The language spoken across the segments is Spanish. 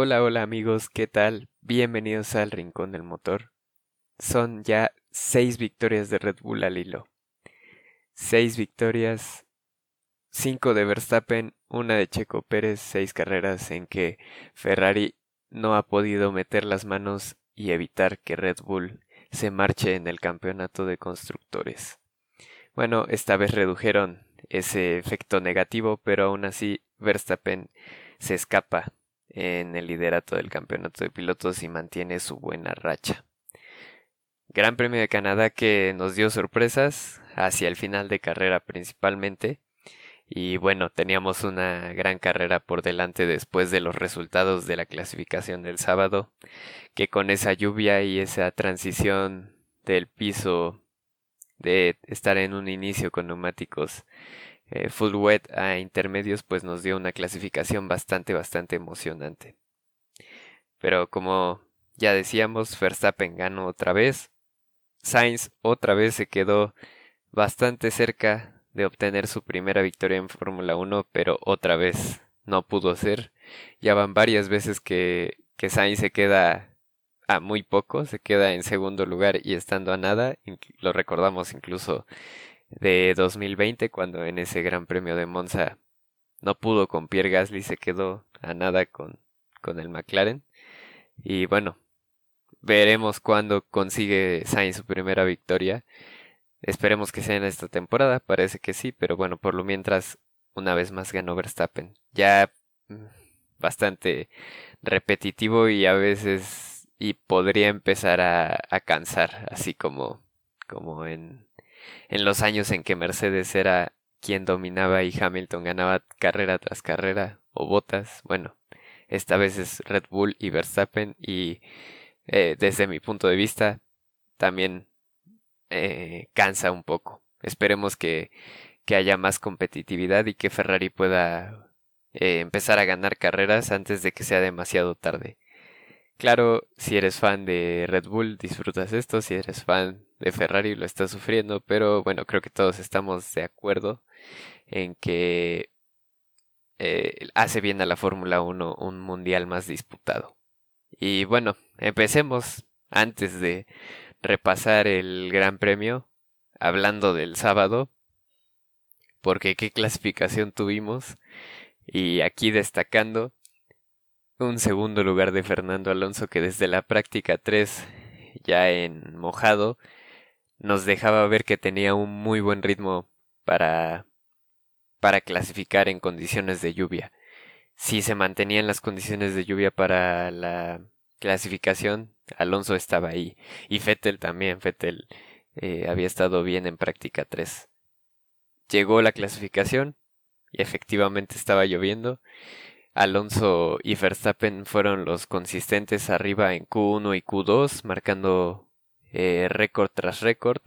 Hola, hola amigos, ¿qué tal? Bienvenidos al Rincón del Motor. Son ya seis victorias de Red Bull al hilo. Seis victorias, cinco de Verstappen, una de Checo Pérez, seis carreras en que Ferrari no ha podido meter las manos y evitar que Red Bull se marche en el campeonato de constructores. Bueno, esta vez redujeron ese efecto negativo, pero aún así Verstappen se escapa en el liderato del campeonato de pilotos y mantiene su buena racha. Gran Premio de Canadá que nos dio sorpresas hacia el final de carrera principalmente. Y bueno, teníamos una gran carrera por delante después de los resultados de la clasificación del sábado, que con esa lluvia y esa transición del piso de estar en un inicio con neumáticos eh, full wet a intermedios pues nos dio una clasificación bastante bastante emocionante. Pero como ya decíamos, Verstappen ganó otra vez. Sainz otra vez se quedó bastante cerca de obtener su primera victoria en Fórmula 1, pero otra vez no pudo ser. Ya van varias veces que, que Sainz se queda a muy poco, se queda en segundo lugar y estando a nada. Lo recordamos incluso de 2020 cuando en ese Gran Premio de Monza no pudo con Pierre Gasly, se quedó a nada con, con el McLaren. Y bueno, veremos cuándo consigue Sainz su primera victoria. Esperemos que sea en esta temporada, parece que sí, pero bueno, por lo mientras una vez más ganó Verstappen. Ya mm, bastante repetitivo y a veces y podría empezar a, a cansar, así como como en en los años en que Mercedes era quien dominaba y Hamilton ganaba carrera tras carrera o botas. Bueno, esta vez es Red Bull y Verstappen y eh, desde mi punto de vista también eh, cansa un poco. Esperemos que, que, haya más competitividad y que Ferrari pueda eh, empezar a ganar carreras antes de que sea demasiado tarde. Claro, si eres fan de Red Bull, disfrutas esto, si eres fan de Ferrari lo estás sufriendo, pero bueno, creo que todos estamos de acuerdo en que eh, hace bien a la Fórmula 1 un mundial más disputado. Y bueno, empecemos antes de repasar el Gran Premio, hablando del sábado, porque qué clasificación tuvimos, y aquí destacando un segundo lugar de Fernando Alonso que desde la práctica 3 ya en mojado nos dejaba ver que tenía un muy buen ritmo para para clasificar en condiciones de lluvia. Si se mantenían las condiciones de lluvia para la clasificación, Alonso estaba ahí. Y Fettel también, Fettel eh, había estado bien en práctica 3. Llegó la clasificación y efectivamente estaba lloviendo Alonso y Verstappen fueron los consistentes arriba en Q1 y Q2, marcando eh, récord tras récord.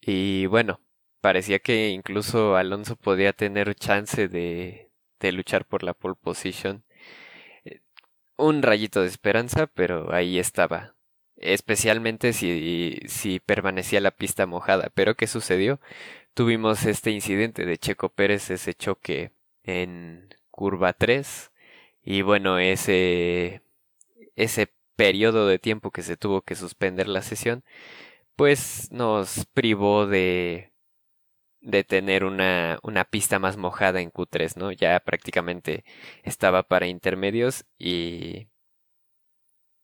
Y bueno, parecía que incluso Alonso podía tener chance de, de luchar por la pole position. Eh, un rayito de esperanza, pero ahí estaba. Especialmente si, si permanecía la pista mojada. Pero ¿qué sucedió? Tuvimos este incidente de Checo Pérez, ese choque en curva 3 y bueno, ese ese periodo de tiempo que se tuvo que suspender la sesión, pues nos privó de de tener una, una pista más mojada en Q3, ¿no? Ya prácticamente estaba para intermedios y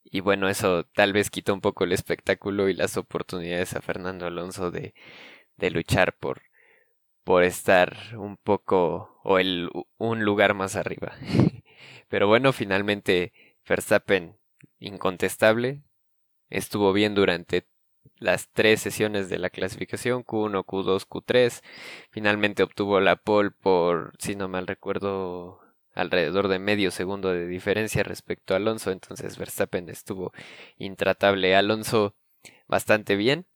y bueno, eso tal vez quitó un poco el espectáculo y las oportunidades a Fernando Alonso de, de luchar por, por estar un poco o el, un lugar más arriba. Pero bueno, finalmente Verstappen incontestable estuvo bien durante las tres sesiones de la clasificación Q1, Q2, Q3. Finalmente obtuvo la pole por, si no mal recuerdo, alrededor de medio segundo de diferencia respecto a Alonso. Entonces Verstappen estuvo intratable. Alonso bastante bien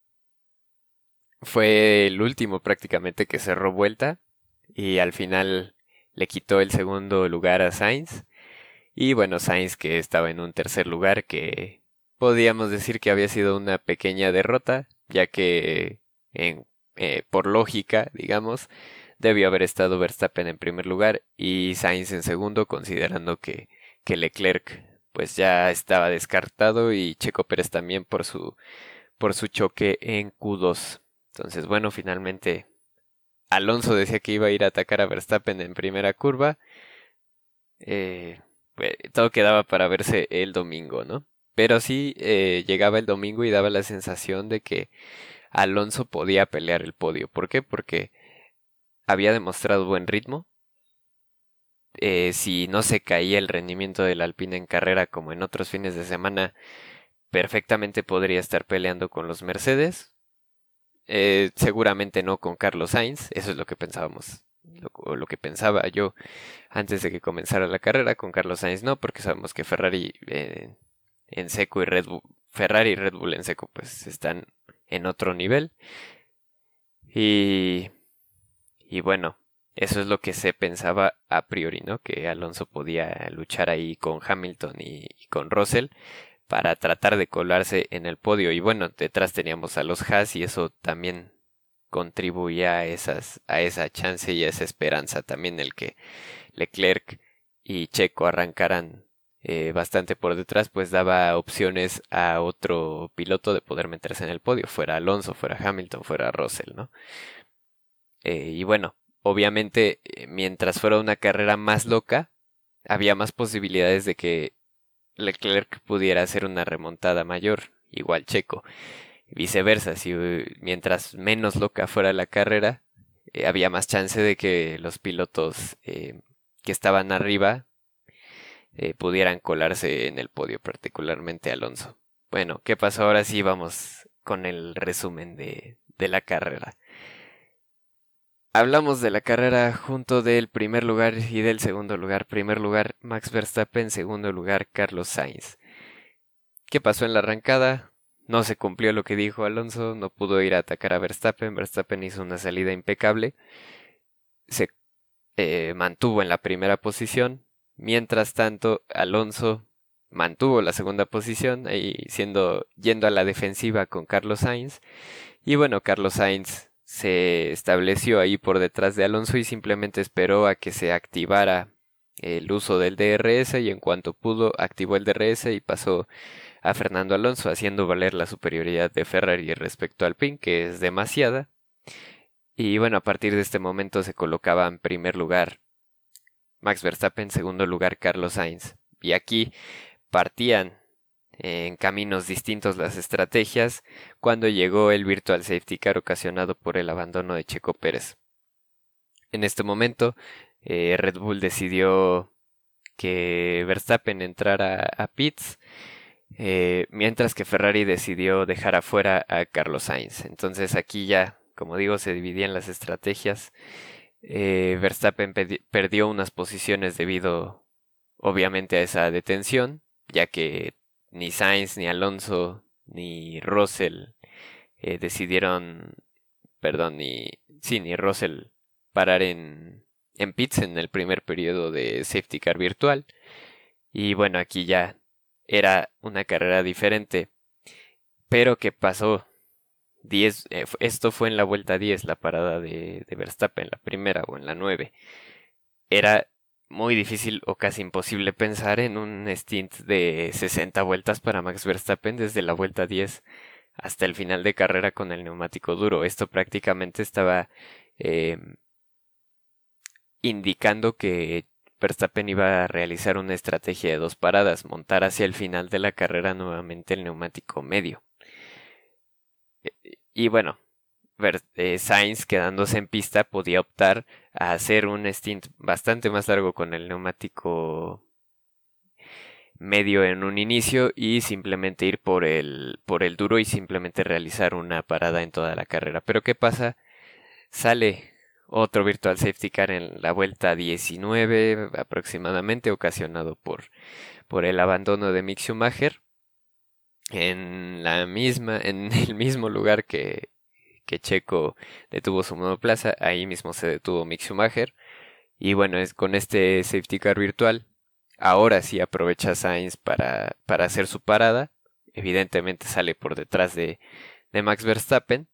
fue el último prácticamente que cerró vuelta y al final le quitó el segundo lugar a Sainz. Y bueno, Sainz que estaba en un tercer lugar que podíamos decir que había sido una pequeña derrota, ya que en, eh, por lógica, digamos, debió haber estado Verstappen en primer lugar y Sainz en segundo, considerando que, que Leclerc pues ya estaba descartado y Checo Pérez también por su por su choque en Q2. Entonces, bueno, finalmente Alonso decía que iba a ir a atacar a Verstappen en primera curva. Eh, todo quedaba para verse el domingo, ¿no? Pero sí eh, llegaba el domingo y daba la sensación de que Alonso podía pelear el podio. ¿Por qué? Porque había demostrado buen ritmo. Eh, si no se caía el rendimiento del Alpine en carrera como en otros fines de semana, perfectamente podría estar peleando con los Mercedes. Eh, seguramente no con Carlos Sainz, eso es lo que pensábamos, lo, que pensaba yo antes de que comenzara la carrera. Con Carlos Sainz no, porque sabemos que Ferrari eh, en seco y Red Bull, Ferrari y Red Bull en seco pues están en otro nivel. Y, y bueno, eso es lo que se pensaba a priori, ¿no? Que Alonso podía luchar ahí con Hamilton y, con Russell para tratar de colarse en el podio. Y bueno, detrás teníamos a los Haas y eso también contribuía a, esas, a esa chance y a esa esperanza también el que Leclerc y Checo arrancaran eh, bastante por detrás, pues daba opciones a otro piloto de poder meterse en el podio, fuera Alonso, fuera Hamilton, fuera Russell, ¿no? Eh, y bueno, obviamente, eh, mientras fuera una carrera más loca, había más posibilidades de que Leclerc pudiera hacer una remontada mayor, igual Checo. Viceversa, si mientras menos loca fuera la carrera, había más chance de que los pilotos que estaban arriba eh, pudieran colarse en el podio, particularmente Alonso. Bueno, ¿qué pasó ahora? Sí, vamos con el resumen de, de la carrera. Hablamos de la carrera junto del primer lugar y del segundo lugar. Primer lugar Max Verstappen, segundo lugar Carlos Sainz. ¿Qué pasó en la arrancada? No se cumplió lo que dijo Alonso, no pudo ir a atacar a Verstappen. Verstappen hizo una salida impecable. Se eh, mantuvo en la primera posición, Mientras tanto, Alonso mantuvo la segunda posición, ahí siendo yendo a la defensiva con Carlos Sainz. Y bueno, Carlos Sainz se estableció ahí por detrás de Alonso y simplemente esperó a que se activara el uso del DRS y en cuanto pudo activó el DRS y pasó a Fernando Alonso haciendo valer la superioridad de Ferrari respecto al PIN que es demasiada. Y bueno, a partir de este momento se colocaba en primer lugar Max Verstappen, segundo lugar Carlos Sainz. Y aquí partían en caminos distintos las estrategias cuando llegó el virtual safety car ocasionado por el abandono de Checo Pérez. En este momento, eh, Red Bull decidió que Verstappen entrara a pits, eh, mientras que Ferrari decidió dejar afuera a Carlos Sainz. Entonces aquí ya, como digo, se dividían las estrategias eh, Verstappen perdió unas posiciones debido obviamente a esa detención, ya que ni Sainz, ni Alonso, ni Russell eh, decidieron, perdón, ni, sí, ni Russell parar en, en pits en el primer periodo de safety car virtual. Y bueno, aquí ya era una carrera diferente. Pero ¿qué pasó? 10, eh, esto fue en la vuelta 10, la parada de, de Verstappen, la primera o en la 9. Era muy difícil o casi imposible pensar en un stint de 60 vueltas para Max Verstappen desde la vuelta 10 hasta el final de carrera con el neumático duro. Esto prácticamente estaba eh, indicando que Verstappen iba a realizar una estrategia de dos paradas, montar hacia el final de la carrera nuevamente el neumático medio. Y bueno, eh, Sainz quedándose en pista podía optar a hacer un stint bastante más largo con el neumático medio en un inicio y simplemente ir por el, por el duro y simplemente realizar una parada en toda la carrera. Pero ¿qué pasa? Sale otro virtual safety car en la vuelta 19 aproximadamente ocasionado por, por el abandono de Mick Schumacher en la misma, en el mismo lugar que, que Checo detuvo su monoplaza, ahí mismo se detuvo Mick Schumacher. Y bueno, es con este safety car virtual, ahora sí aprovecha Sainz para, para hacer su parada. Evidentemente sale por detrás de, de Max Verstappen.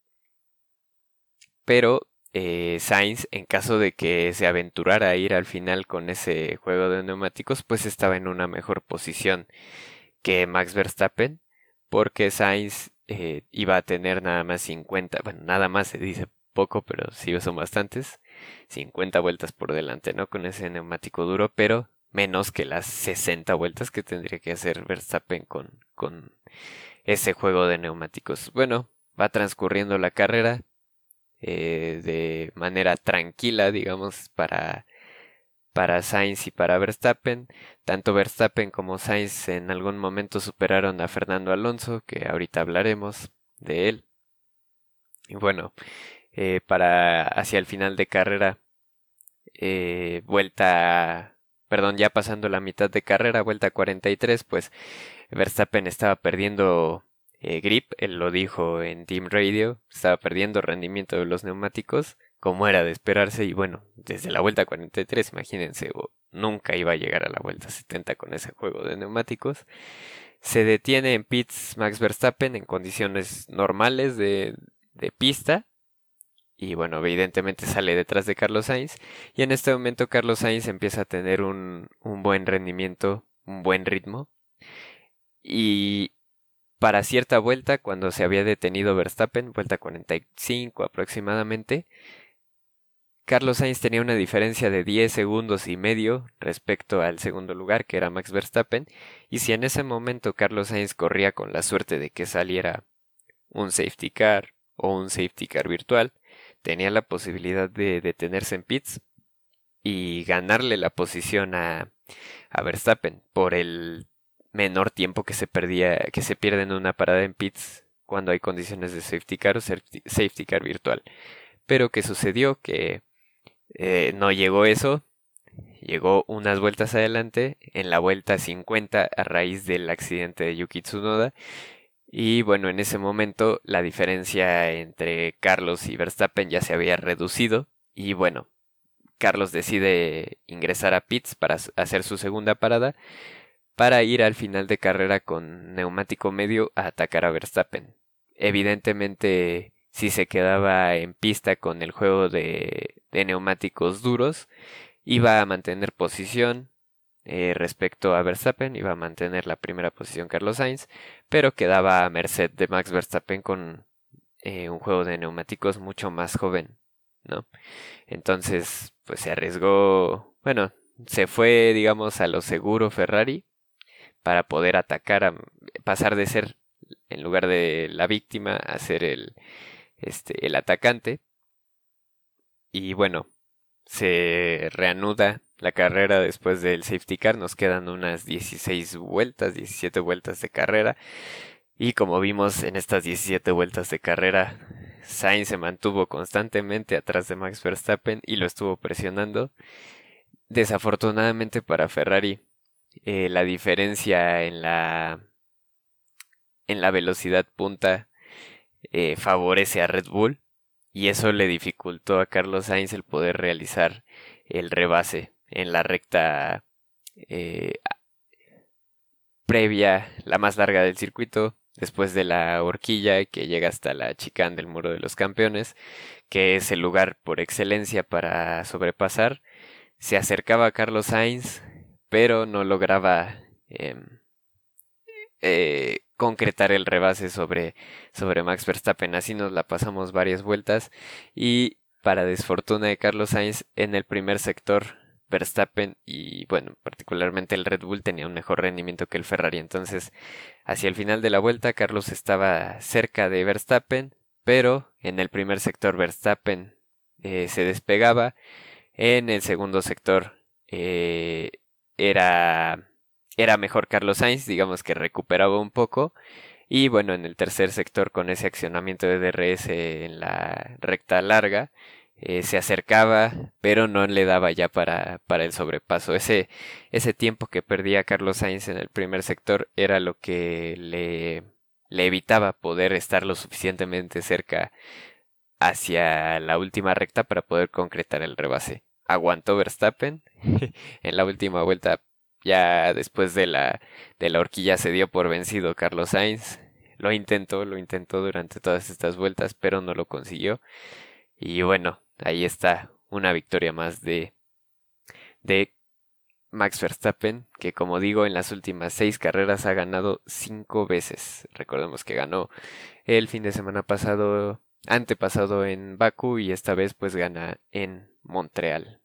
Pero eh, Sainz, en caso de que se aventurara a ir al final con ese juego de neumáticos, pues estaba en una mejor posición que Max Verstappen, porque Sainz eh, iba a tener nada más 50, bueno, nada más se dice poco, pero sí son bastantes, 50 vueltas por delante, ¿no? Con ese neumático duro, pero menos que las 60 vueltas que tendría que hacer Verstappen con, con ese juego de neumáticos. Bueno, va transcurriendo la carrera eh, de manera tranquila, digamos, para, para Sainz y para Verstappen. Tanto Verstappen como Sainz en algún momento superaron a Fernando Alonso, que ahorita hablaremos de él. Y bueno, eh, para hacia el final de carrera, eh, vuelta, perdón, ya pasando la mitad de carrera, vuelta 43, pues Verstappen estaba perdiendo eh, grip, él lo dijo en Team Radio, estaba perdiendo rendimiento de los neumáticos, como era de esperarse, y bueno, desde la vuelta 43, imagínense, nunca iba a llegar a la vuelta 70 con ese juego de neumáticos. Se detiene en pits Max Verstappen en condiciones normales de, de pista, y bueno, evidentemente sale detrás de Carlos Sainz, y en este momento Carlos Sainz empieza a tener un, un buen rendimiento, un buen ritmo, y para cierta vuelta, cuando se había detenido Verstappen, vuelta 45 aproximadamente, Carlos Sainz tenía una diferencia de 10 segundos y medio respecto al segundo lugar, que era Max Verstappen, y si en ese momento Carlos Sainz corría con la suerte de que saliera un safety car o un safety car virtual, tenía la posibilidad de detenerse en pits y ganarle la posición a, a Verstappen por el menor tiempo que se perdía, que se pierde en una parada en pits cuando hay condiciones de safety car o safety car virtual. Pero ¿qué sucedió? Que eh, no llegó eso, llegó unas vueltas adelante, en la vuelta 50 a raíz del accidente de Yuki Tsunoda. Y bueno, en ese momento la diferencia entre Carlos y Verstappen ya se había reducido. Y bueno, Carlos decide ingresar a pits para hacer su segunda parada para ir al final de carrera con neumático medio a atacar a Verstappen. Evidentemente, si se quedaba en pista con el juego de, neumáticos duros, iba a mantener posición eh, respecto a Verstappen, iba a mantener la primera posición Carlos Sainz, pero quedaba a merced de Max Verstappen con eh, un juego de neumáticos mucho más joven, ¿no? Entonces, pues se arriesgó, bueno, se fue, digamos, a lo seguro Ferrari para poder atacar, a, pasar de ser, en lugar de la víctima, a ser el, este, el atacante. Y bueno, se reanuda la carrera después del safety car, nos quedan unas 16 vueltas, 17 vueltas de carrera. Y como vimos en estas 17 vueltas de carrera, Sainz se mantuvo constantemente atrás de Max Verstappen y lo estuvo presionando. Desafortunadamente para Ferrari, eh, la diferencia en la en la velocidad punta eh, favorece a Red Bull y eso le dificultó a Carlos Sainz el poder realizar el rebase en la recta eh, previa, la más larga del circuito, después de la horquilla que llega hasta la chicane del muro de los campeones, que es el lugar por excelencia para sobrepasar. Se acercaba a Carlos Sainz, pero no lograba em, eh, concretar el rebase sobre, sobre Max Verstappen. Así nos la pasamos varias vueltas y para desfortuna de Carlos Sainz en el primer sector Verstappen y bueno, particularmente el Red Bull tenía un mejor rendimiento que el Ferrari. Entonces, hacia el final de la vuelta, Carlos estaba cerca de Verstappen, pero en el primer sector Verstappen eh, se despegaba. En el segundo sector eh, era, era mejor Carlos Sainz, digamos que recuperaba un poco. Y bueno, en el tercer sector con ese accionamiento de DRS en la recta larga, eh, se acercaba, pero no le daba ya para, para el sobrepaso. Ese, ese tiempo que perdía Carlos Sainz en el primer sector era lo que le, le evitaba poder estar lo suficientemente cerca hacia la última recta para poder concretar el rebase aguantó Verstappen. en la última vuelta, ya después de la, de la horquilla, se dio por vencido Carlos Sainz. Lo intentó, lo intentó durante todas estas vueltas, pero no lo consiguió. Y bueno, ahí está una victoria más de, de Max Verstappen, que como digo, en las últimas seis carreras ha ganado cinco veces. Recordemos que ganó el fin de semana pasado, antepasado en Baku y esta vez pues gana en Montreal.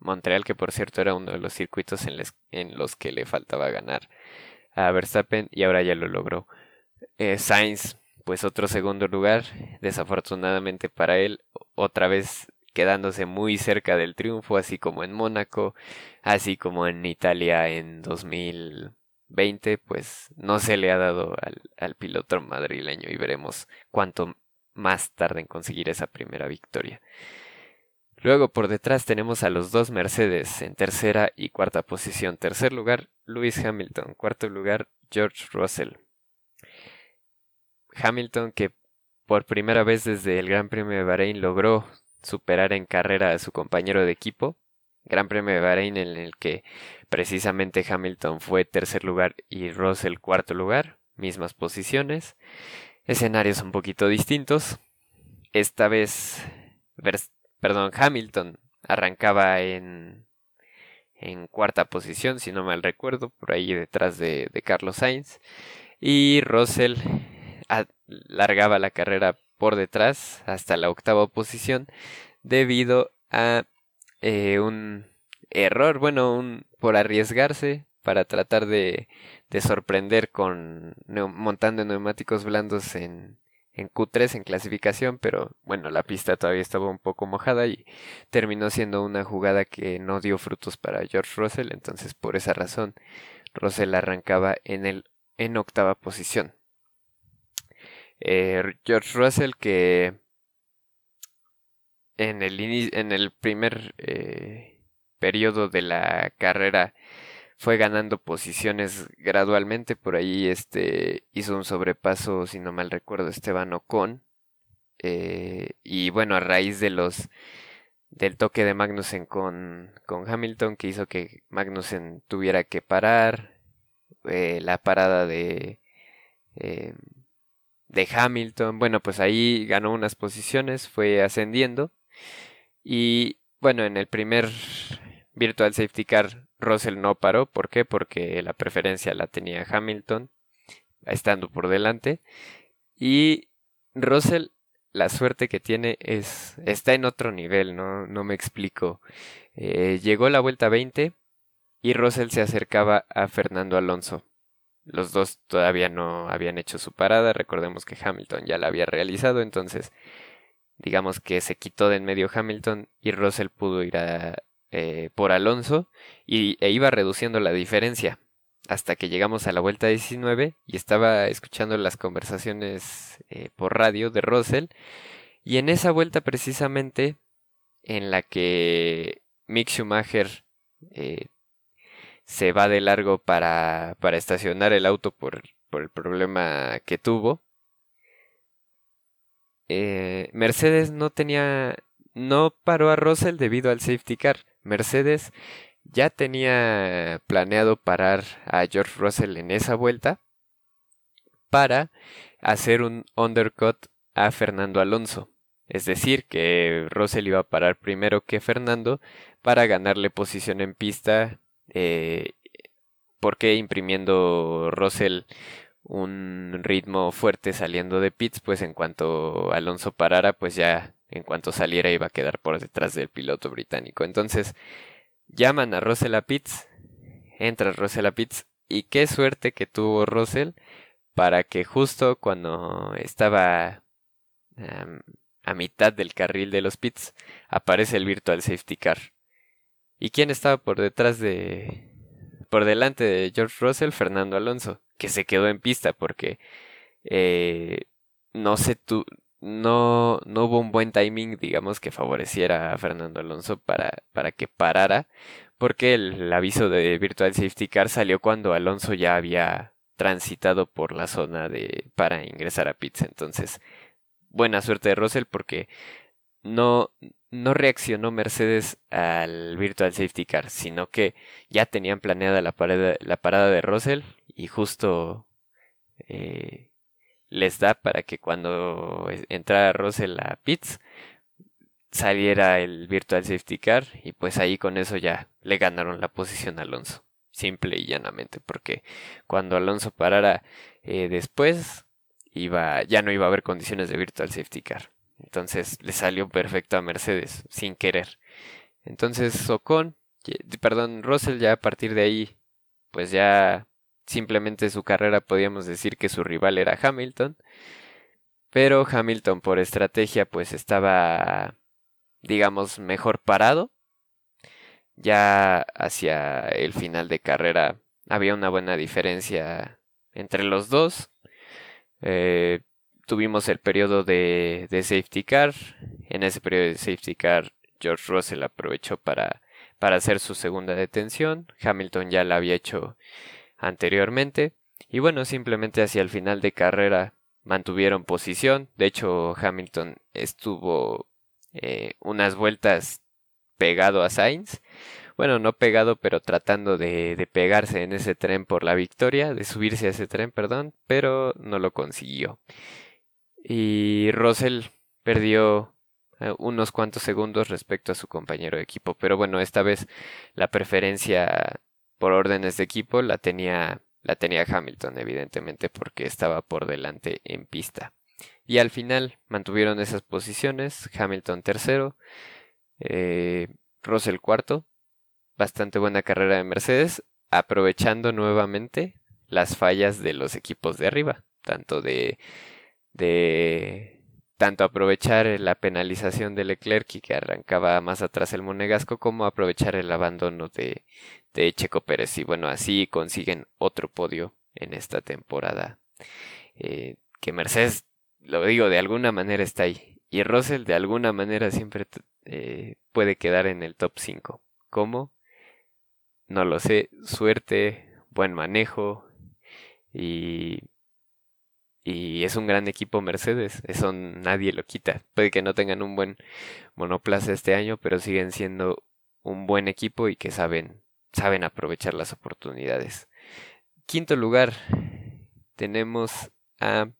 Montreal que por cierto era uno de los circuitos en, los que le faltaba ganar a Verstappen y ahora ya lo logró. Eh, Sainz, pues otro segundo lugar, desafortunadamente para él, otra vez quedándose muy cerca del triunfo, así como en Mónaco, así como en Italia en 2020, pues no se le ha dado al, al piloto madrileño y veremos cuánto más tarde en conseguir esa primera victoria. Luego por detrás tenemos a los dos Mercedes en tercera y cuarta posición. Tercer lugar, Lewis Hamilton. Cuarto lugar, George Russell. Hamilton que por primera vez desde el Gran Premio de Bahrein logró superar en carrera a su compañero de equipo. Gran Premio de Bahrein en el que precisamente Hamilton fue tercer lugar y Russell cuarto lugar, mismas posiciones, escenarios un poquito distintos. Esta vez, perdón, Hamilton arrancaba en, en cuarta posición, si no mal recuerdo, por ahí detrás de, de Carlos Sainz, y Russell largaba la carrera por detrás hasta la octava posición debido a eh, un error, bueno, un, por arriesgarse para tratar de, de sorprender con montando neumáticos blandos en, en Q3 en clasificación, pero bueno, la pista todavía estaba un poco mojada y terminó siendo una jugada que no dio frutos para George Russell, entonces por esa razón Russell arrancaba en el en octava posición. Eh, George Russell que en el, en el primer eh, periodo de la carrera fue ganando posiciones gradualmente. Por ahí este, hizo un sobrepaso, si no mal recuerdo, Esteban Ocon. Eh, y bueno, a raíz de los del toque de Magnussen con, con Hamilton, que hizo que Magnussen tuviera que parar. la parada de de Hamilton. Bueno, pues ahí ganó unas posiciones, fue ascendiendo. Y bueno, en el primer Virtual Safety Car, Russell no paró. ¿Por qué? Porque la preferencia la tenía Hamilton, estando por delante. Y Russell, la suerte que tiene es. está en otro nivel, no, no me explico. Eh, llegó la vuelta 20 y Russell se acercaba a Fernando Alonso. Los dos todavía no habían hecho su parada. Recordemos que Hamilton ya la había realizado. Entonces, digamos que se quitó de en medio Hamilton y Russell pudo ir a, eh, por Alonso y, e iba reduciendo la diferencia. Hasta que llegamos a la vuelta 19 y estaba escuchando las conversaciones eh, por radio de Russell. Y en esa vuelta precisamente en la que Mick Schumacher eh, se va de largo para, para estacionar el auto por, por, el problema que tuvo. Mercedes no tenía, no paró a Russell debido al safety car. Mercedes ya tenía planeado parar a George Russell en esa vuelta para hacer un undercut a Fernando Alonso. Es decir, que Russell iba a parar primero que Fernando para ganarle posición en pista eh, porque imprimiendo Russell un ritmo fuerte saliendo de pits, pues en cuanto Alonso parara, pues ya en cuanto saliera iba a quedar por detrás del piloto británico. Entonces llaman a Russell a pits, entra Russell a pits y qué suerte que tuvo Russell para que justo cuando estaba a mitad del carril de los pits aparece el virtual safety car. ¿Y quién estaba por detrás de... por delante de George Russell? Fernando Alonso, que se quedó en pista porque eh, no se tu... no, no hubo un buen timing, digamos, que favoreciera a Fernando Alonso para, para que parara, porque el aviso de Virtual Safety Car salió cuando Alonso ya había transitado por la zona de para ingresar a pits. Entonces, buena suerte de Russell porque no, no reaccionó Mercedes al Virtual Safety Car, sino que ya tenían planeada la parada, la parada de Russell y justo eh, les da para que cuando entrara Russell a pits saliera el virtual safety car y pues ahí con eso ya le ganaron la posición a Alonso simple y llanamente porque cuando Alonso parara eh, después iba ya no iba a haber condiciones de virtual safety car. Entonces le salió perfecto a Mercedes sin querer. Entonces Ocon perdón Russell ya a partir de ahí pues ya simplemente su carrera podíamos decir que su rival era Hamilton pero Hamilton por estrategia pues estaba digamos mejor parado. Ya hacia el final de carrera había una buena diferencia entre los dos. Eh, tuvimos el periodo de, de, safety car. En ese periodo de safety car George Russell aprovechó para, para hacer su segunda detención. Hamilton ya la había hecho anteriormente y bueno simplemente hacia el final de carrera mantuvieron posición. De hecho, Hamilton estuvo eh, unas vueltas pegado a Sainz. Bueno, no pegado, pero tratando de, de, pegarse en ese tren por la victoria, de subirse a ese tren, perdón, pero no lo consiguió. Y Russell perdió eh, unos cuantos segundos respecto a su compañero de equipo. Pero bueno, esta vez la preferencia por órdenes de equipo la tenía la tenía Hamilton, evidentemente, porque estaba por delante en pista. Y al final mantuvieron esas posiciones. Hamilton tercero, eh, Russell cuarto. Bastante buena carrera de Mercedes, aprovechando nuevamente las fallas de los equipos de arriba, tanto de, de tanto aprovechar la penalización de Leclerc que arrancaba más atrás el monegasco, como aprovechar el abandono de, de Checo Pérez. Y bueno, así consiguen otro podio en esta temporada. Eh, que Mercedes, lo digo, de alguna manera está ahí. Y Russell de alguna manera siempre eh, puede quedar en el top 5. ¿Cómo? No lo sé. Suerte, buen manejo y y es un gran equipo Mercedes, eso nadie lo quita. Puede que no tengan un buen monoplaza este año, pero siguen siendo un buen equipo y que saben saben aprovechar las oportunidades. Quinto lugar, tenemos a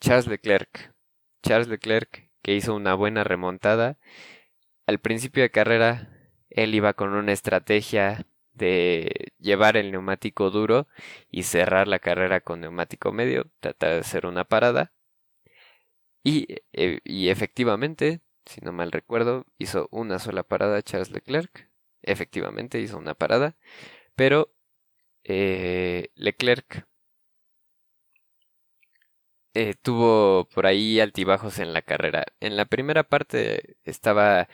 Charles Leclerc. Charles Leclerc que hizo una buena remontada. Al principio de carrera, él iba con una estrategia de llevar el neumático duro y cerrar la carrera con neumático medio, tratar de hacer una parada. Y, e, y efectivamente, si no mal recuerdo, hizo una sola parada Charles Leclerc efectivamente hizo una parada, pero eh, Leclerc eh, tuvo por ahí altibajos en la carrera. En la primera parte estaba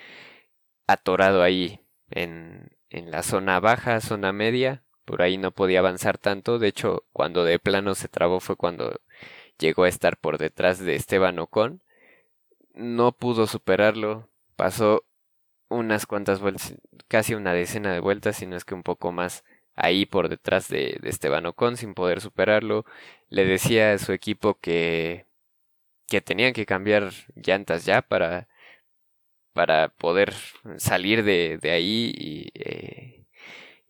atorado ahí en, en la zona baja, zona media, por ahí no podía avanzar tanto, de hecho cuando de plano se trabó fue cuando llegó a estar por detrás de Esteban Ocon, no pudo superarlo, pasó unas cuantas vueltas, casi una decena de vueltas, si no es que un poco más ahí por detrás de, Esteban Ocon sin poder superarlo. Le decía a su equipo que, que tenían que cambiar llantas ya para, para poder salir de, de ahí y, eh,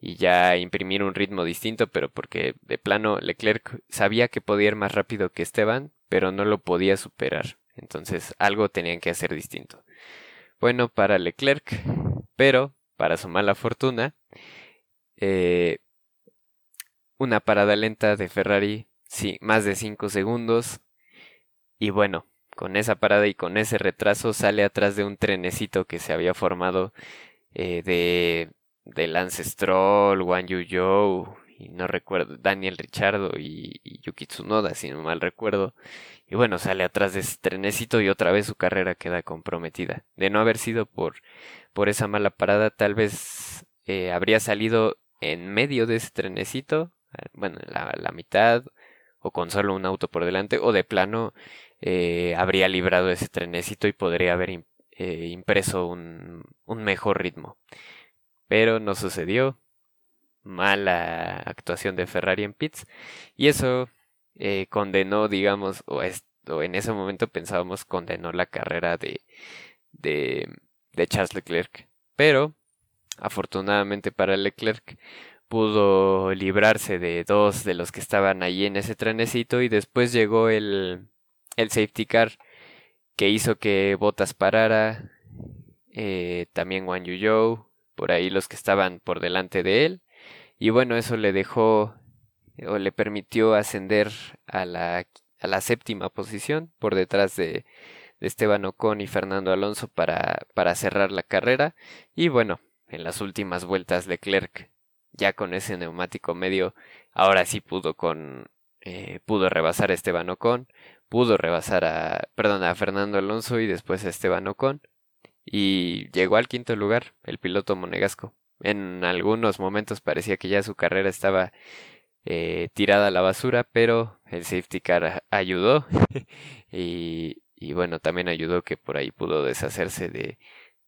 y ya imprimir un ritmo distinto, pero porque de plano Leclerc sabía que podía ir más rápido que Esteban, pero no lo podía superar. Entonces algo tenían que hacer distinto bueno para Leclerc, pero para su mala fortuna, eh, una parada lenta de Ferrari, sí, más de 5 segundos, y bueno, con esa parada y con ese retraso sale atrás de un trenecito que se había formado eh, de, de Lance Stroll, Wang Yu y no recuerdo, Daniel Richardo y, y, Yuki si no mal recuerdo. Y bueno, sale atrás de ese trenecito y otra vez su carrera queda comprometida. De no haber sido por, por esa mala parada, tal vez eh, habría salido en medio de ese trenecito, eh, bueno, la, la mitad, o con solo un auto por delante, o de plano eh, habría librado ese trenecito y podría haber eh, impreso un, un mejor ritmo. Pero no sucedió, mala actuación de Ferrari en pits y eso eh, condenó, digamos, o, en ese momento pensábamos condenó la carrera de, de, de Charles Leclerc. Pero, afortunadamente para Leclerc, pudo librarse de dos de los que estaban allí en ese trenecito y después llegó el, el safety car que hizo que Bottas parara eh, también Wang Yuzhou, por ahí los que estaban por delante de él. Y bueno, eso le dejó o le permitió ascender a la, a la séptima posición por detrás de, Esteban Ocon y Fernando Alonso para, para cerrar la carrera. Y bueno, en las últimas vueltas Leclerc, ya con ese neumático medio, ahora sí pudo con eh, pudo rebasar a Esteban Ocon, pudo rebasar a, perdón, a Fernando Alonso y después a Esteban Ocon y llegó al quinto lugar el piloto monegasco. En algunos momentos parecía que ya su carrera estaba eh, tirada a la basura, pero el safety car ayudó y, y, bueno, también ayudó que por ahí pudo deshacerse de,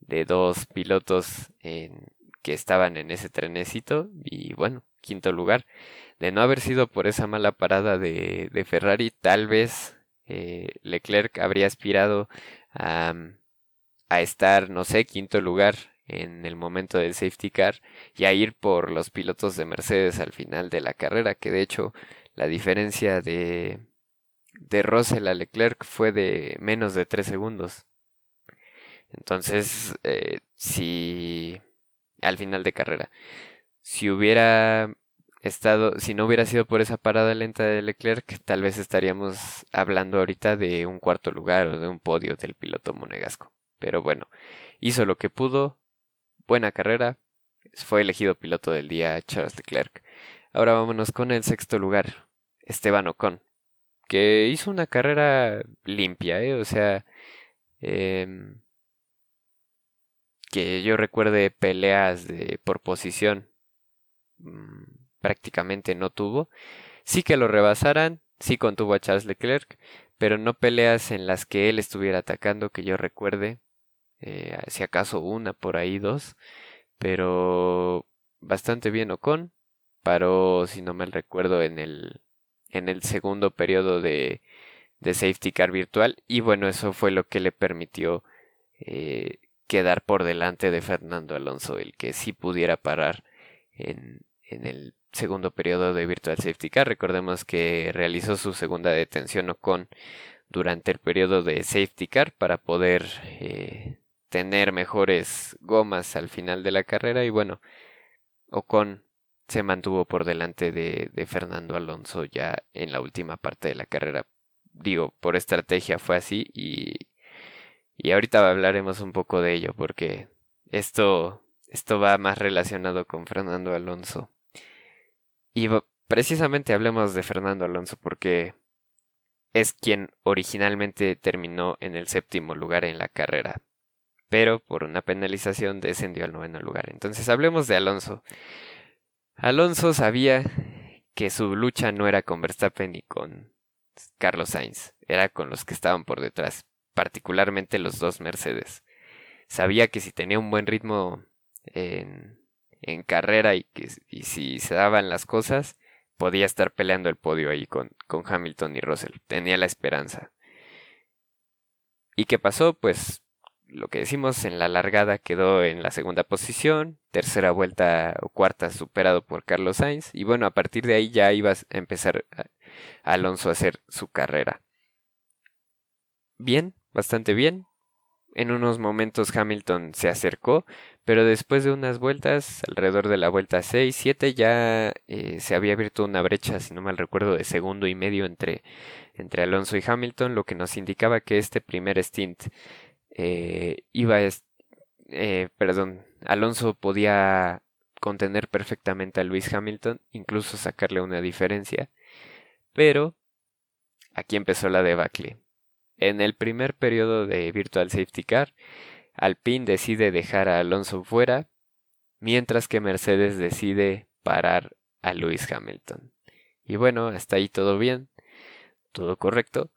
de dos pilotos en, que estaban en ese trenecito y bueno, quinto lugar. De no haber sido por esa mala parada de, Ferrari, tal vez eh, Leclerc habría aspirado a, a estar, no sé, quinto lugar en el momento del safety car y a ir por los pilotos de Mercedes al final de la carrera, que de hecho la diferencia de, de Russell a Leclerc fue de menos de 3 segundos. Entonces, eh, si al final de carrera, si hubiera estado, si no hubiera sido por esa parada lenta de Leclerc, tal vez estaríamos hablando ahorita de un cuarto lugar o de un podio del piloto monegasco. Pero bueno, hizo lo que pudo, buena carrera, fue elegido piloto del día Charles Leclerc. Ahora vámonos con el sexto lugar, Esteban Ocon, que hizo una carrera limpia, ¿eh? o sea, em, que yo recuerde peleas de, por posición mm, prácticamente no tuvo. Sí que lo rebasaran, sí contuvo a Charles Leclerc, pero no peleas en las que él estuviera atacando que yo recuerde eh, si acaso una por ahí dos, pero bastante bien Ocon, paró si no mal recuerdo en el en el segundo periodo de, de safety car virtual y bueno eso fue lo que le permitió eh, quedar por delante de Fernando Alonso el que sí pudiera parar en, en el segundo periodo de virtual safety car. Recordemos que realizó su segunda detención Ocon durante el periodo de safety car para poder eh, tener mejores gomas al final de la carrera y bueno, Ocon se mantuvo por delante de, de, Fernando Alonso ya en la última parte de la carrera. Digo, por estrategia fue así y, y ahorita hablaremos un poco de ello porque esto, esto va más relacionado con Fernando Alonso. Y precisamente hablemos de Fernando Alonso porque es quien originalmente terminó en el séptimo lugar en la carrera pero por una penalización descendió al noveno lugar. Entonces hablemos de Alonso. Alonso sabía que su lucha no era con Verstappen ni con Carlos Sainz, era con los que estaban por detrás, particularmente los dos Mercedes. Sabía que si tenía un buen ritmo en, en carrera y que si se daban las cosas, podía estar peleando el podio ahí con, con Hamilton y Russell. Tenía la esperanza. ¿Y qué pasó? Pues lo que decimos en la largada quedó en la segunda posición, tercera vuelta o cuarta superado por Carlos Sainz y bueno, a partir de ahí ya iba a empezar Alonso a hacer su carrera. Bien, bastante bien. En unos momentos Hamilton se acercó, pero después de unas vueltas, alrededor de la vuelta 6, 7, ya eh, se había abierto una brecha, si no mal recuerdo, de segundo y medio entre, entre Alonso y Hamilton, lo que nos indicaba que este primer stint eh, iba, eh, perdón, Alonso podía contener perfectamente a Luis Hamilton, incluso sacarle una diferencia, pero aquí empezó la debacle. En el primer periodo de Virtual Safety Car, Alpine decide dejar a Alonso fuera, mientras que Mercedes decide parar a Luis Hamilton. Y bueno, hasta ahí todo bien, todo correcto.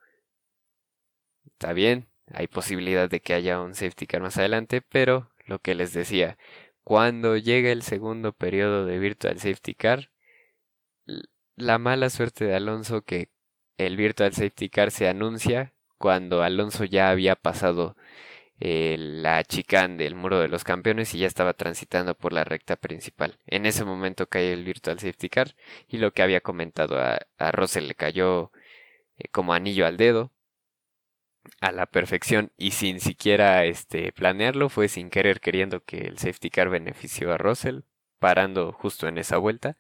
Está bien, hay posibilidad de que haya un safety car más adelante, pero lo que les decía, cuando llega el segundo periodo de Virtual Safety Car, la mala suerte de Alonso que el Virtual Safety Car se anuncia cuando Alonso ya había pasado eh, la chicane del muro de los campeones y ya estaba transitando por la recta principal. En ese momento cae el Virtual Safety Car y lo que había comentado a, a Russell le cayó eh, como anillo al dedo a la perfección y sin siquiera este planearlo, fue sin querer queriendo que el safety car benefició a Russell, parando justo en esa vuelta.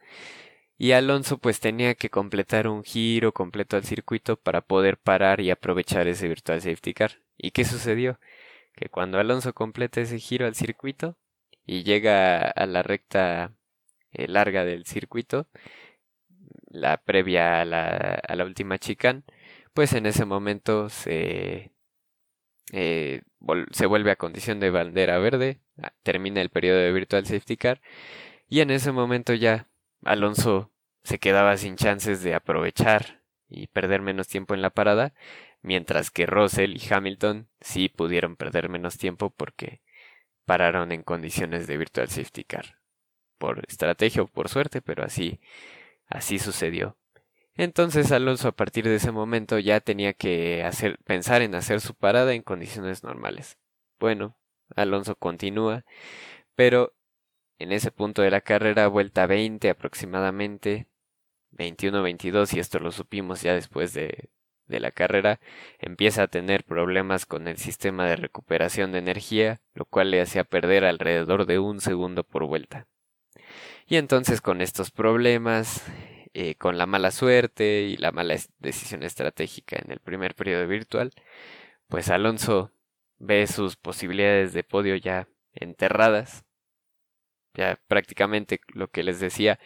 Y Alonso pues tenía que completar un giro completo al circuito para poder parar y aprovechar ese virtual safety car. ¿Y qué sucedió? Que cuando Alonso completa ese giro al circuito y llega a la recta eh, larga del circuito, la previa a la, a la última chicane, pues en ese momento se, eh, se vuelve a condición de bandera verde, ah, termina el periodo de virtual safety car y en ese momento ya Alonso se quedaba sin chances de aprovechar y perder menos tiempo en la parada, mientras que Russell y Hamilton sí pudieron perder menos tiempo porque pararon en condiciones de virtual safety car. Por estrategia o por suerte, pero así, así sucedió. Entonces Alonso a partir de ese momento ya tenía que hacer, pensar en hacer su parada en condiciones normales. Bueno, Alonso continúa, pero en ese punto de la carrera, vuelta 20 aproximadamente, 21-22, y esto lo supimos ya después de, de la carrera, empieza a tener problemas con el sistema de recuperación de energía, lo cual le hacía perder alrededor de un segundo por vuelta. Y entonces con estos problemas, eh, con la mala suerte y la mala decisión estratégica en el primer periodo virtual, pues Alonso ve sus posibilidades de podio ya enterradas. Ya prácticamente lo que les decía,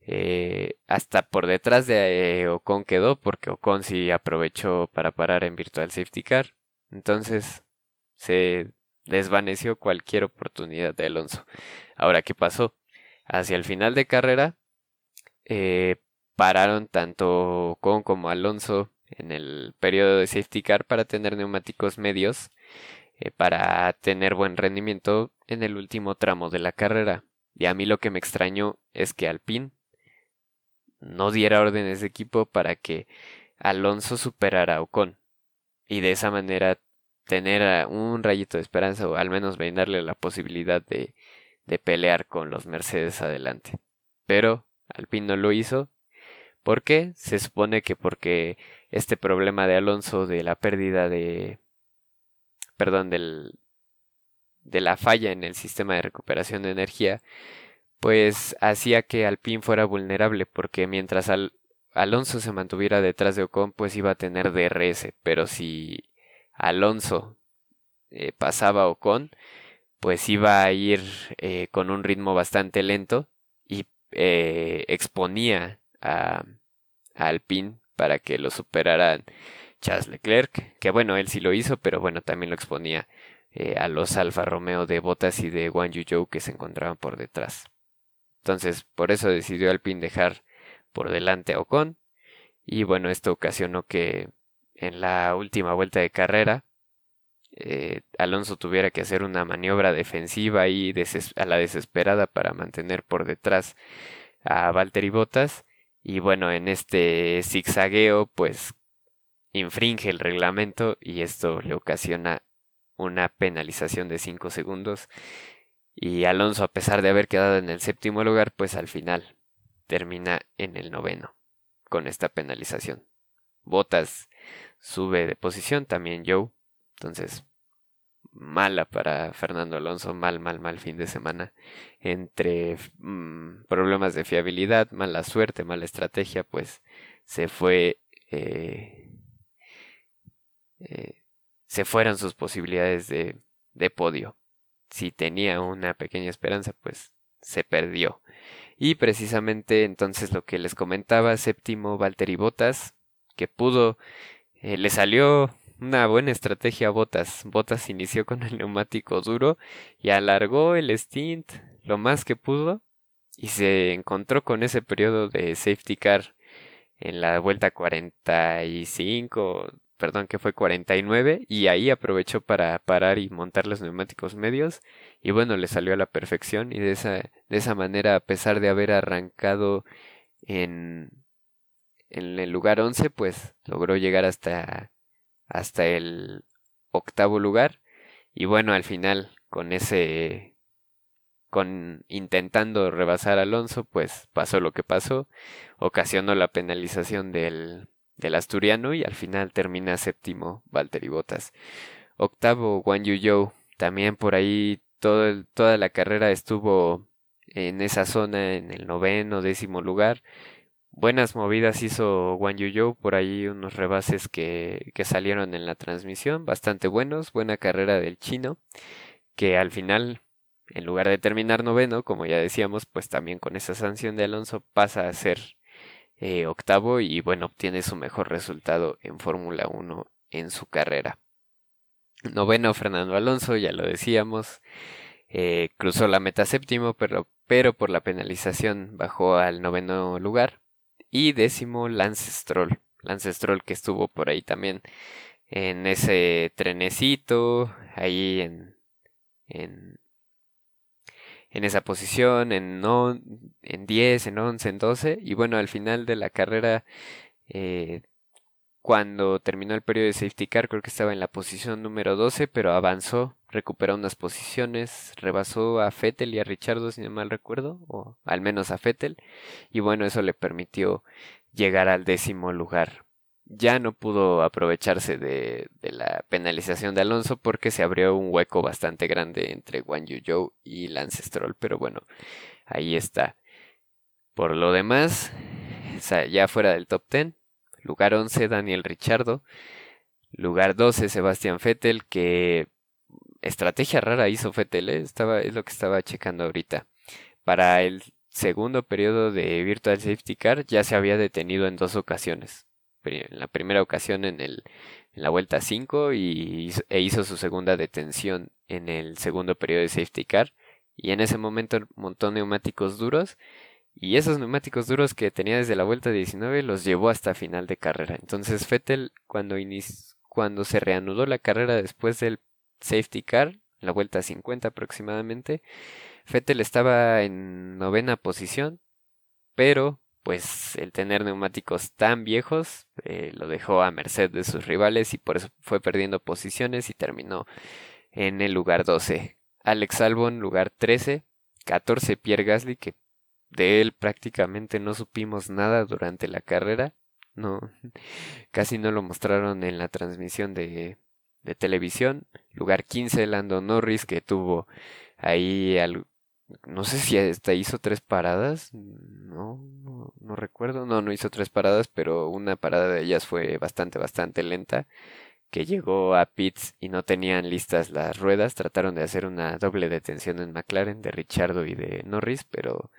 eh, hasta por detrás de eh, Ocon quedó, porque Ocon sí aprovechó para parar en Virtual Safety Car. Entonces se desvaneció cualquier oportunidad de Alonso. Ahora, ¿qué pasó? Hacia el final de carrera, eh, pararon tanto Ocon como Alonso en el periodo de safety car para tener neumáticos medios para tener buen rendimiento en el último tramo de la carrera. Y a mí lo que me extrañó es que Alpine no diera órdenes de equipo para que Alonso superara a Ocon y de esa manera tener un rayito de esperanza o al menos brindarle la posibilidad de, de pelear con los Mercedes adelante. Pero Alpine no lo hizo. ¿Por qué? Se supone que porque este problema de Alonso de la pérdida de perdón del de la falla en el sistema de recuperación de energía pues hacía que Alpine fuera vulnerable porque mientras Alonso se mantuviera detrás de Ocon pues iba a tener DRS pero si Alonso eh, pasaba a Ocon pues iba a ir eh, con un ritmo bastante lento eh, exponía a, a, Alpine para que lo superaran Charles Leclerc que bueno él sí lo hizo pero bueno también lo exponía a los Alfa Romeo de Bottas y de Guan Yu Zhou que se encontraban por detrás entonces, por eso decidió Alpine dejar por delante a Ocon. Y bueno, esto ocasionó que en la última vuelta de carrera eh, Alonso tuviera que hacer una maniobra defensiva y a la desesperada para mantener por detrás a Valtteri Bottas. Y bueno, en este zigzagueo, pues infringe el reglamento y esto le ocasiona una penalización de 5 segundos y Alonso, a pesar de haber quedado en el séptimo lugar, pues al final termina en el noveno con esta penalización. Botas sube de posición, también Joe. Entonces, mala para Fernando Alonso, mal, mal, mal fin de semana. Entre mm, problemas de fiabilidad, mala suerte, mala estrategia, pues se fue... Eh, eh, se fueron sus posibilidades de, de podio si tenía una pequeña esperanza, pues se perdió. Y precisamente entonces lo que les comentaba, séptimo Valtteri Botas, que pudo, eh, le salió una buena estrategia Botas. Botas inició con el neumático duro y alargó el stint lo más que pudo y se encontró con ese periodo de safety car en la vuelta 45 perdón, que fue 49 y ahí aprovechó para parar y montar los neumáticos medios y bueno, le salió a la perfección y de esa, de esa manera, a pesar de haber arrancado en, en el lugar 11, pues logró llegar hasta, hasta el octavo lugar y bueno, al final con ese con intentando rebasar Alonso, pues pasó lo que pasó, ocasionó la penalización del del asturiano y al final termina séptimo Valtteri Bottas. Octavo Guan Yu también por ahí todo toda la carrera estuvo en esa zona en el noveno, décimo lugar. Buenas movidas hizo Guan Yu Zhou, por ahí unos rebases que, que salieron en la transmisión, bastante buenos, buena carrera del chino, que al final en lugar de terminar noveno, como ya decíamos, pues también con esa sanción de Alonso pasa a ser eh, octavo y bueno, obtiene su mejor resultado en Fórmula 1 en su carrera. Noveno Fernando Alonso, ya lo decíamos, eh, cruzó la meta séptimo, pero, pero por la penalización bajó al noveno lugar. Y décimo Lance Stroll, Lance Stroll que estuvo por ahí también en ese trenecito, ahí en, en, esa posición, en, no, en 10, en 11, en 12. Y bueno, al final de la carrera, eh, cuando terminó el periodo de safety car, creo que estaba en la posición número 12, pero avanzó, recuperó unas posiciones, rebasó a Fettel y a Richardo, si no mal recuerdo, o al menos a Fettel. Y bueno, eso le permitió llegar al décimo lugar ya no pudo aprovecharse de, la penalización de Alonso porque se abrió un hueco bastante grande entre Wang Yu y Lance Stroll, pero bueno, ahí está. Por lo demás, ya fuera del top 10, lugar 11 Daniel Richardo, lugar 12 Sebastián Vettel, que estrategia rara hizo Vettel, ¿eh? estaba, es lo que estaba checando ahorita. Para el segundo periodo de Virtual Safety Car ya se había detenido en dos ocasiones en la primera ocasión en, el, en la vuelta 5 y, e hizo su segunda detención en el segundo periodo de safety car. Y en ese momento montó neumáticos duros. Y esos neumáticos duros que tenía desde la vuelta 19 los llevó hasta final de carrera. Entonces Fettel cuando, cuando se reanudó la carrera después del safety car, la vuelta 50 aproximadamente, Fettel estaba en novena posición, pero pues el tener neumáticos tan viejos eh, lo dejó a merced de sus rivales y por eso fue perdiendo posiciones y terminó en el lugar 12. Alex Albon, lugar 13. 14 Pierre Gasly, que de él prácticamente no supimos nada durante la carrera. No, casi no lo mostraron en la transmisión de, de televisión. Lugar 15 Lando Norris, que tuvo ahí al, no sé si hasta hizo tres paradas. No, no, recuerdo. No, no hizo tres paradas, pero una parada de ellas fue bastante, bastante lenta. Que llegó a pits y no tenían listas las ruedas. Trataron de hacer una doble detención en McLaren de Richardo y de Norris, pero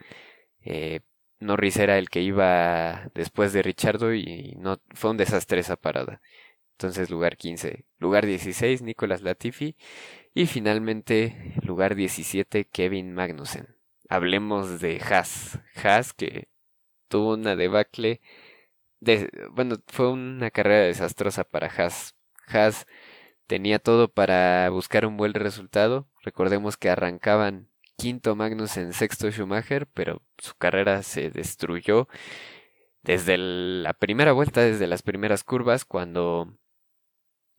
eh, Norris era el que iba después de Richardo y no fue un desastre esa parada. Entonces, lugar 15. Lugar 16, Nicolas Latifi. Y finalmente, lugar 17, Kevin Magnussen. Hablemos de Haas. Haas que tuvo una debacle. De, bueno, fue una carrera desastrosa para Haas. Haas tenía todo para buscar un buen resultado. Recordemos que arrancaban quinto Magnussen, sexto Schumacher, pero su carrera se destruyó desde la primera vuelta, desde las primeras curvas, cuando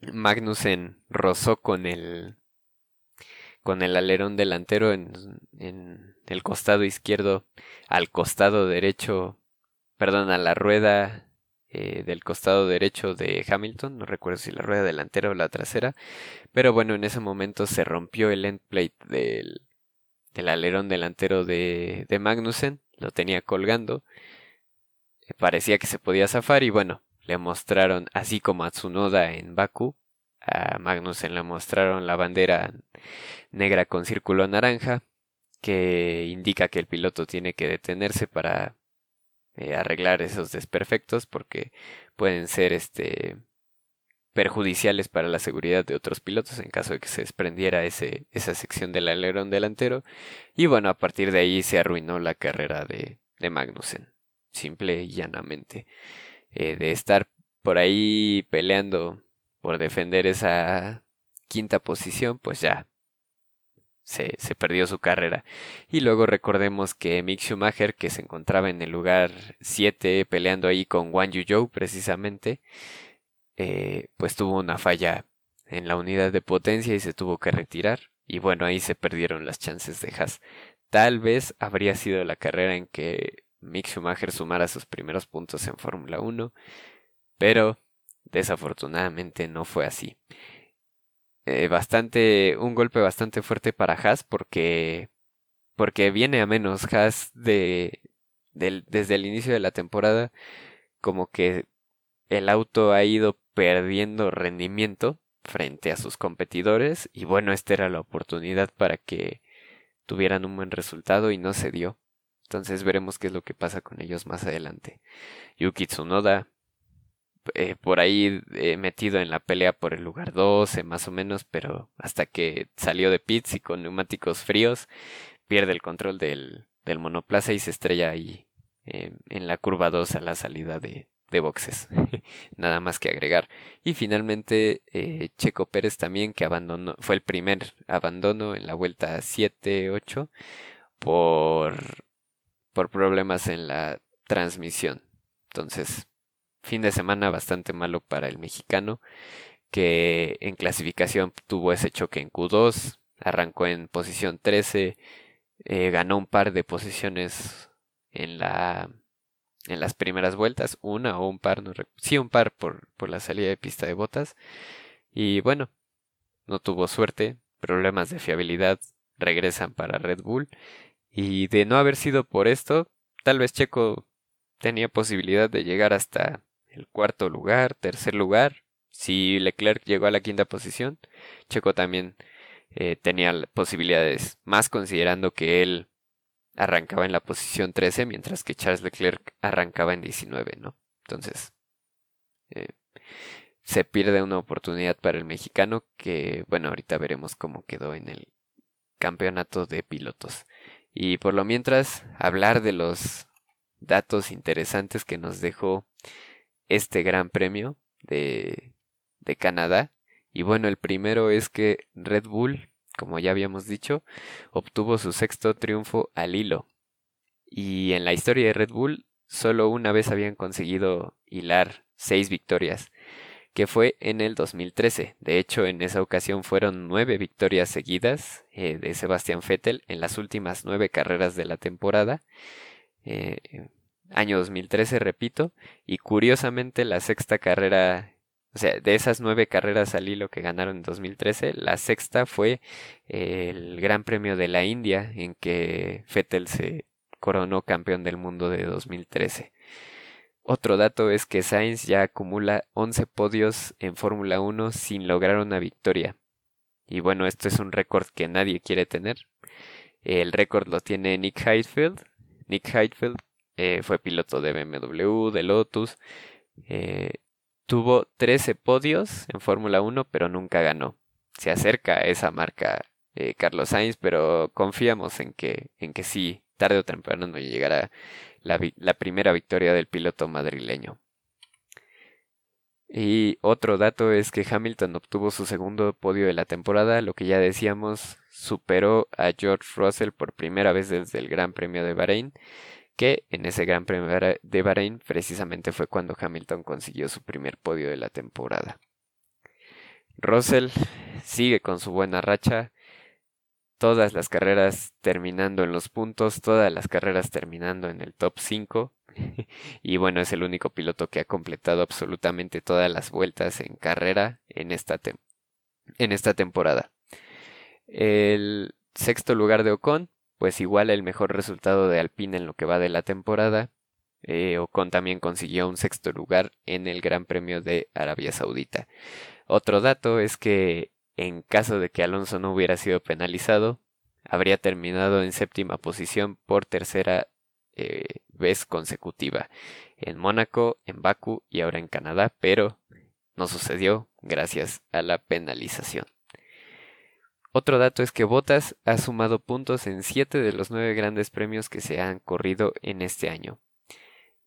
Magnussen rozó con el con el alerón delantero en, en, el costado izquierdo al costado derecho, perdón, a la rueda eh, del costado derecho de Hamilton, no recuerdo si la rueda delantera o la trasera, pero bueno, en ese momento se rompió el end plate del, del alerón delantero de, de Magnussen, lo tenía colgando, parecía que se podía zafar y bueno, le mostraron, así como a Tsunoda en Baku, a Magnussen le mostraron la bandera negra con círculo naranja, que indica que el piloto tiene que detenerse para eh, arreglar esos desperfectos porque pueden ser este perjudiciales para la seguridad de otros pilotos en caso de que se desprendiera ese, esa sección del alerón delantero. Y bueno a partir de ahí se arruinó la carrera de, de Magnussen simple y llanamente eh, de estar por ahí peleando por defender esa quinta posición, pues ya se, se, perdió su carrera. Y luego recordemos que Mick Schumacher, que se encontraba en el lugar 7 peleando ahí con Wang Yu precisamente, eh, pues tuvo una falla en la unidad de potencia y se tuvo que retirar. Y bueno, ahí se perdieron las chances de Haas. Tal vez habría sido la carrera en que Mick Schumacher sumara sus primeros puntos en Fórmula 1 pero desafortunadamente no fue así. Eh, bastante, un golpe bastante fuerte para Haas porque, porque viene a menos Haas de, desde el inicio de la temporada, como que el auto ha ido perdiendo rendimiento frente a sus competidores y bueno, esta era la oportunidad para que tuvieran un buen resultado y no se dio. Entonces veremos qué es lo que pasa con ellos más adelante. Yuki Tsunoda, eh, por ahí eh, metido en la pelea por el lugar 12 más o menos, pero hasta que salió de pits y con neumáticos fríos, pierde el control del, del monoplaza y se estrella ahí eh, en la curva 2 a la salida de, de boxes. Nada más que agregar. Y finalmente eh, Checo Pérez también que abandonó, fue el primer abandono en la vuelta 7-8 por, por problemas en la transmisión. Entonces, fin de semana bastante malo para el mexicano que en clasificación tuvo ese choque en Q2, arrancó en posición 13, eh, ganó un par de posiciones en la en las primeras vueltas, una o un par, no sí un par por la salida de pista de botas. Y bueno, no tuvo suerte, problemas de fiabilidad regresan para Red Bull. Y de no haber sido por esto, tal vez Checo tenía posibilidad de llegar hasta el cuarto lugar, tercer lugar. Si Leclerc llegó a la quinta posición, Checo también eh, tenía posibilidades, más considerando que él arrancaba en la posición 13, mientras que Charles Leclerc arrancaba en 19, ¿no? Entonces, eh, se pierde una oportunidad para el mexicano que, bueno, ahorita veremos cómo quedó en el campeonato de pilotos. Y por lo mientras, hablar de los datos interesantes que nos dejó este gran premio de, de Canadá. Y bueno, el primero es que Red Bull como ya habíamos dicho, obtuvo su sexto triunfo al hilo. Y en la historia de Red Bull, solo una vez habían conseguido hilar seis victorias, que fue en el 2013. De hecho, en esa ocasión fueron nueve victorias seguidas eh, de Sebastian Vettel en las últimas nueve carreras de la temporada. Eh, año 2013, repito, y curiosamente la sexta carrera o sea, de esas nueve carreras al hilo que ganaron en 2013, la sexta fue el Gran Premio de la India, en que Vettel se coronó campeón del mundo de 2013. Otro dato es que Sainz ya acumula 11 podios en Fórmula 1 sin lograr una victoria. Y bueno, esto es un récord que nadie quiere tener. El récord lo tiene Nick Heidfeld. Nick Heidfeld eh, fue piloto de BMW, de Lotus. Eh, Tuvo 13 podios en Fórmula 1, pero nunca ganó. Se acerca a esa marca eh, Carlos Sainz, pero confiamos en que, en que sí, tarde o temprano no llegará la, la primera victoria del piloto madrileño. Y otro dato es que Hamilton obtuvo su segundo podio de la temporada, lo que ya decíamos, superó a George Russell por primera vez desde el Gran Premio de Bahrein que en ese Gran Premio de Bahrein precisamente fue cuando Hamilton consiguió su primer podio de la temporada. Russell sigue con su buena racha, todas las carreras terminando en los puntos, todas las carreras terminando en el top 5 y bueno, es el único piloto que ha completado absolutamente todas las vueltas en carrera en esta, en esta temporada. El sexto lugar de Ocon pues igual el mejor resultado de Alpine en lo que va de la temporada. Eh, Ocon también consiguió un sexto lugar en el Gran Premio de Arabia Saudita. Otro dato es que en caso de que Alonso no hubiera sido penalizado, habría terminado en séptima posición por tercera eh, vez consecutiva en Mónaco, en Baku y ahora en Canadá, pero no sucedió gracias a la penalización. Otro dato es que Bottas ha sumado puntos en 7 de los 9 grandes premios que se han corrido en este año.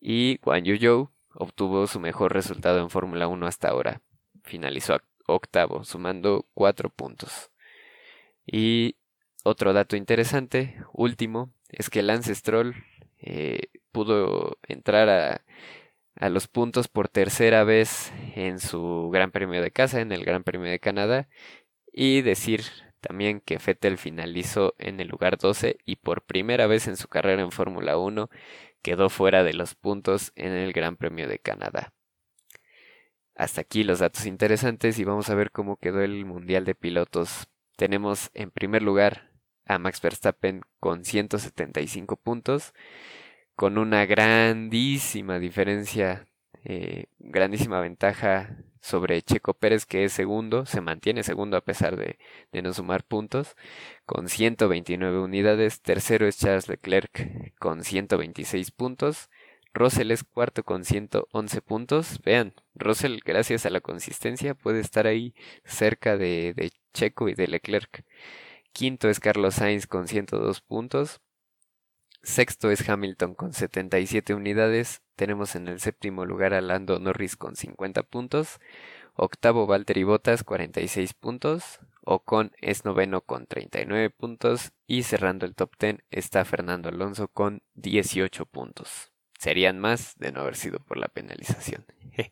Y Guan Yu Zhou obtuvo su mejor resultado en Fórmula 1 hasta ahora. Finalizó octavo, sumando 4 puntos. Y otro dato interesante, último, es que Lance Stroll eh, pudo entrar a, a los puntos por tercera vez en su Gran Premio de casa, en el Gran Premio de Canadá, y decir también que Vettel finalizó en el lugar 12 y por primera vez en su carrera en Fórmula 1 quedó fuera de los puntos en el Gran Premio de Canadá. Hasta aquí los datos interesantes y vamos a ver cómo quedó el Mundial de Pilotos. Tenemos en primer lugar a Max Verstappen con 175 puntos, con una grandísima diferencia, eh, grandísima ventaja sobre Checo Pérez que es segundo, se mantiene segundo a pesar de, de, no sumar puntos, con 129 unidades, tercero es Charles Leclerc con 126 puntos, Russell es cuarto con 111 puntos. Vean, Russell, gracias a la consistencia, puede estar ahí cerca de, de Checo y de Leclerc. Quinto es Carlos Sainz con 102 puntos. Sexto es Hamilton con 77 unidades. Tenemos en el séptimo lugar a Lando Norris con 50 puntos. Octavo Valtteri Bottas 46 puntos. Ocon es noveno con 39 puntos. Y cerrando el top 10 está Fernando Alonso con 18 puntos serían más de no haber sido por la penalización.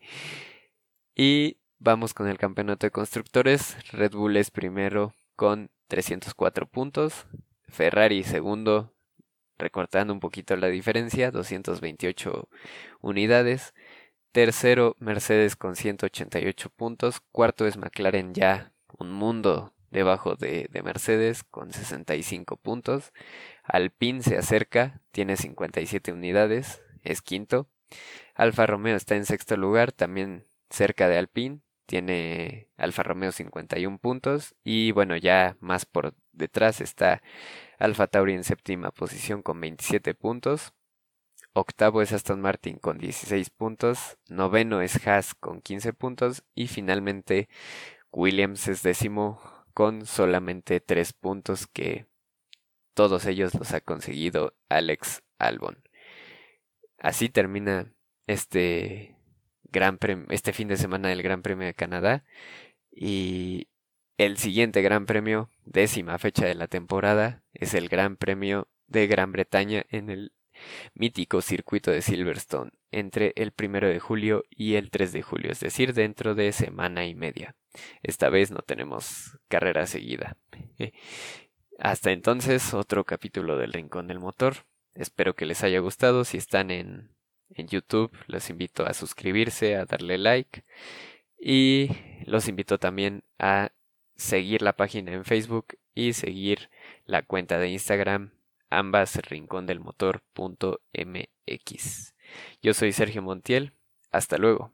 y vamos con el campeonato de constructores. Red Bull es primero con 304 puntos. Ferrari segundo, recortando un poquito la diferencia, 228 unidades. Tercero, Mercedes con 188 puntos. Cuarto es McLaren ya un mundo debajo de, de, Mercedes con 65 puntos. Alpine se acerca, tiene 57 unidades es quinto. Alfa Romeo está en sexto lugar, también cerca de Alpine. Tiene Alfa Romeo 51 puntos. Y bueno, ya más por detrás está Alfa Tauri en séptima posición con 27 puntos. Octavo es Aston Martin con 16 puntos. Noveno es Haas con 15 puntos. Y finalmente Williams es décimo con solamente 3 puntos que todos ellos los ha conseguido Alex Albon. Así termina este gran este fin de semana del Gran Premio de Canadá y el siguiente Gran Premio, décima fecha de la temporada, es el Gran Premio de Gran Bretaña en el mítico circuito de Silverstone entre el primero de julio y el 3 de julio, es decir, dentro de semana y media. Esta vez no tenemos carrera seguida. Hasta entonces, otro capítulo del Rincón del Motor. Espero que les haya gustado. Si están en, en YouTube, los invito a suscribirse, a darle like. Y los invito también a seguir la página en Facebook y seguir la cuenta de Instagram, ambas rincondelmotor.mx. Yo soy Sergio Montiel. Hasta luego.